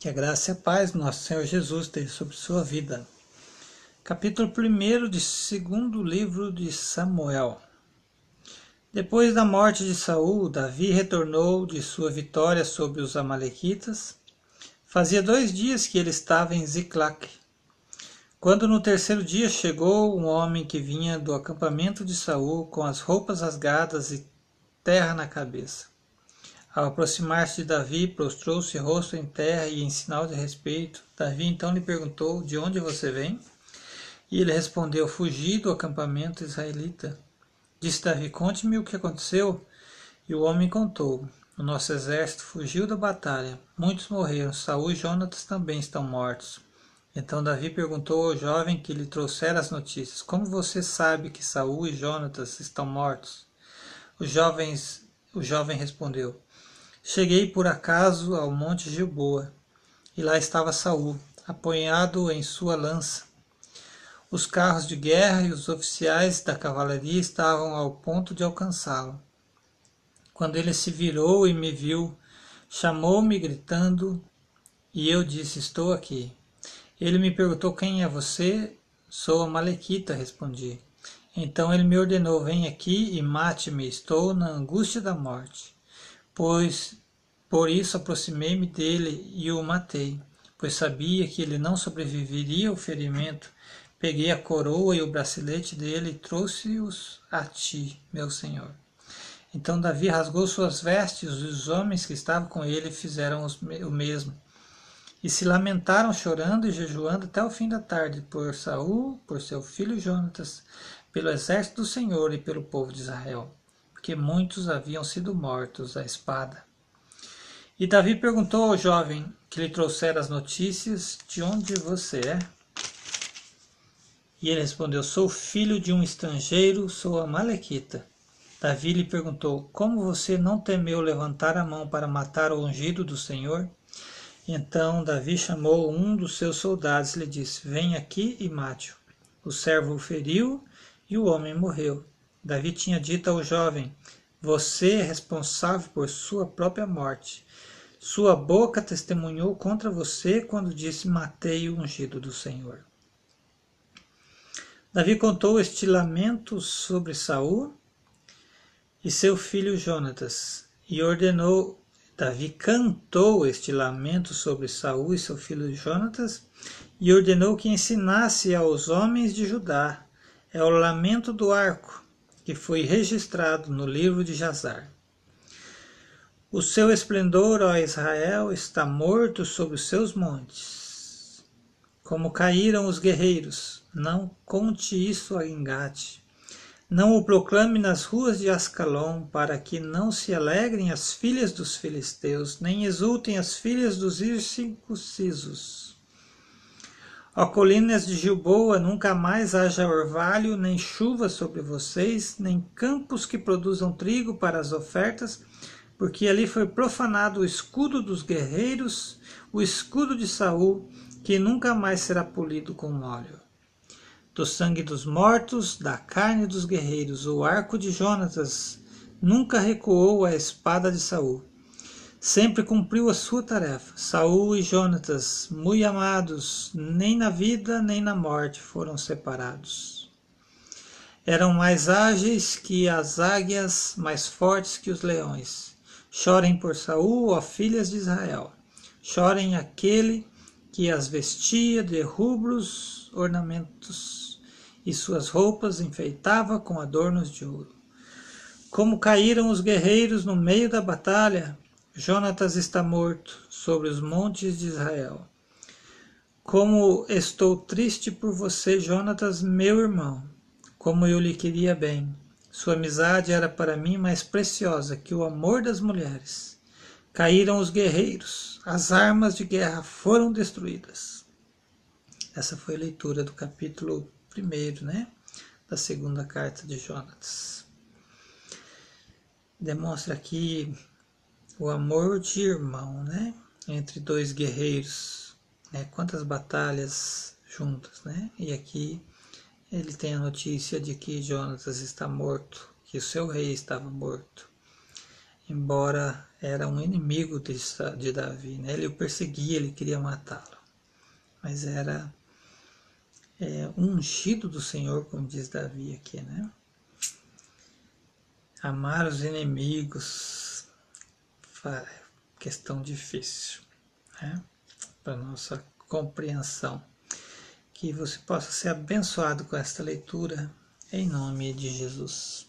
Que a graça e a paz do nosso Senhor Jesus esteja sobre sua vida. Capítulo 1 de segundo livro de Samuel. Depois da morte de Saul, Davi retornou de sua vitória sobre os amalequitas. Fazia dois dias que ele estava em Ziclac. Quando no terceiro dia chegou um homem que vinha do acampamento de Saul com as roupas rasgadas e terra na cabeça. Ao aproximar-se de Davi, prostrou-se rosto em terra e em sinal de respeito. Davi então lhe perguntou: De onde você vem? E ele respondeu: Fugi do acampamento israelita. Disse Davi: Conte-me o que aconteceu. E o homem contou: O nosso exército fugiu da batalha. Muitos morreram. Saul e Jonatas também estão mortos. Então Davi perguntou ao jovem que lhe trouxera as notícias: Como você sabe que Saul e Jonatas estão mortos? Os jovens, o jovem respondeu: Cheguei por acaso ao monte Gilboa, e lá estava Saul, apoiado em sua lança. Os carros de guerra e os oficiais da cavalaria estavam ao ponto de alcançá-lo. Quando ele se virou e me viu, chamou-me gritando, e eu disse: Estou aqui. Ele me perguntou: Quem é você? Sou a Malequita, respondi. Então ele me ordenou: Vem aqui e mate-me, estou na angústia da morte. Pois por isso aproximei-me dele e o matei, pois sabia que ele não sobreviveria ao ferimento. Peguei a coroa e o bracelete dele e trouxe-os a ti, meu senhor. Então Davi rasgou suas vestes, e os homens que estavam com ele fizeram o mesmo. E se lamentaram chorando e jejuando até o fim da tarde por Saul, por seu filho Jonatas, pelo exército do Senhor e pelo povo de Israel, porque muitos haviam sido mortos à espada. E Davi perguntou ao jovem que lhe trouxera as notícias: De onde você é? E ele respondeu: Sou filho de um estrangeiro, sou a Malequita. Davi lhe perguntou: Como você não temeu levantar a mão para matar o ungido do Senhor? Então Davi chamou um dos seus soldados e lhe disse: Vem aqui e mate-o. O servo o feriu e o homem morreu. Davi tinha dito ao jovem: Você é responsável por sua própria morte. Sua boca testemunhou contra você quando disse: Matei o ungido do Senhor. Davi contou este lamento sobre Saul e seu filho Jonatas e ordenou Davi cantou este lamento sobre Saul e seu filho Jonatas e ordenou que ensinasse aos homens de Judá é o lamento do arco, que foi registrado no livro de Jazar. O seu esplendor, ó Israel, está morto sobre os seus montes. Como caíram os guerreiros, não conte isso a Engate. Não o proclame nas ruas de Ascalon, para que não se alegrem as filhas dos filisteus, nem exultem as filhas dos incircuncisos. Ó colinas de Gilboa, nunca mais haja orvalho, nem chuva sobre vocês, nem campos que produzam trigo para as ofertas, porque ali foi profanado o escudo dos guerreiros, o escudo de Saul, que nunca mais será polido com óleo. Do sangue dos mortos, da carne dos guerreiros, o arco de Jonatas nunca recuou a espada de Saul sempre cumpriu a sua tarefa. Saul e Jonatas, muito amados, nem na vida nem na morte foram separados. Eram mais ágeis que as águias, mais fortes que os leões. Chorem por Saul, ó filhas de Israel. Chorem aquele que as vestia de rubros ornamentos e suas roupas enfeitava com adornos de ouro. Como caíram os guerreiros no meio da batalha, Jonatas está morto sobre os montes de Israel. Como estou triste por você, Jonatas, meu irmão, como eu lhe queria bem. Sua amizade era para mim mais preciosa que o amor das mulheres. Caíram os guerreiros, as armas de guerra foram destruídas. Essa foi a leitura do capítulo 1, né? Da segunda carta de Jonatas. Demonstra aqui o amor de irmão, né? Entre dois guerreiros, né? Quantas batalhas juntas, né? E aqui ele tem a notícia de que Jonatas está morto, que o seu rei estava morto. embora era um inimigo de, de Davi, né? ele o perseguia, ele queria matá-lo, mas era é, um ungido do Senhor, como diz Davi aqui, né? Amar os inimigos, questão difícil, né? Para nossa compreensão. Que você possa ser abençoado com esta leitura, em nome de Jesus.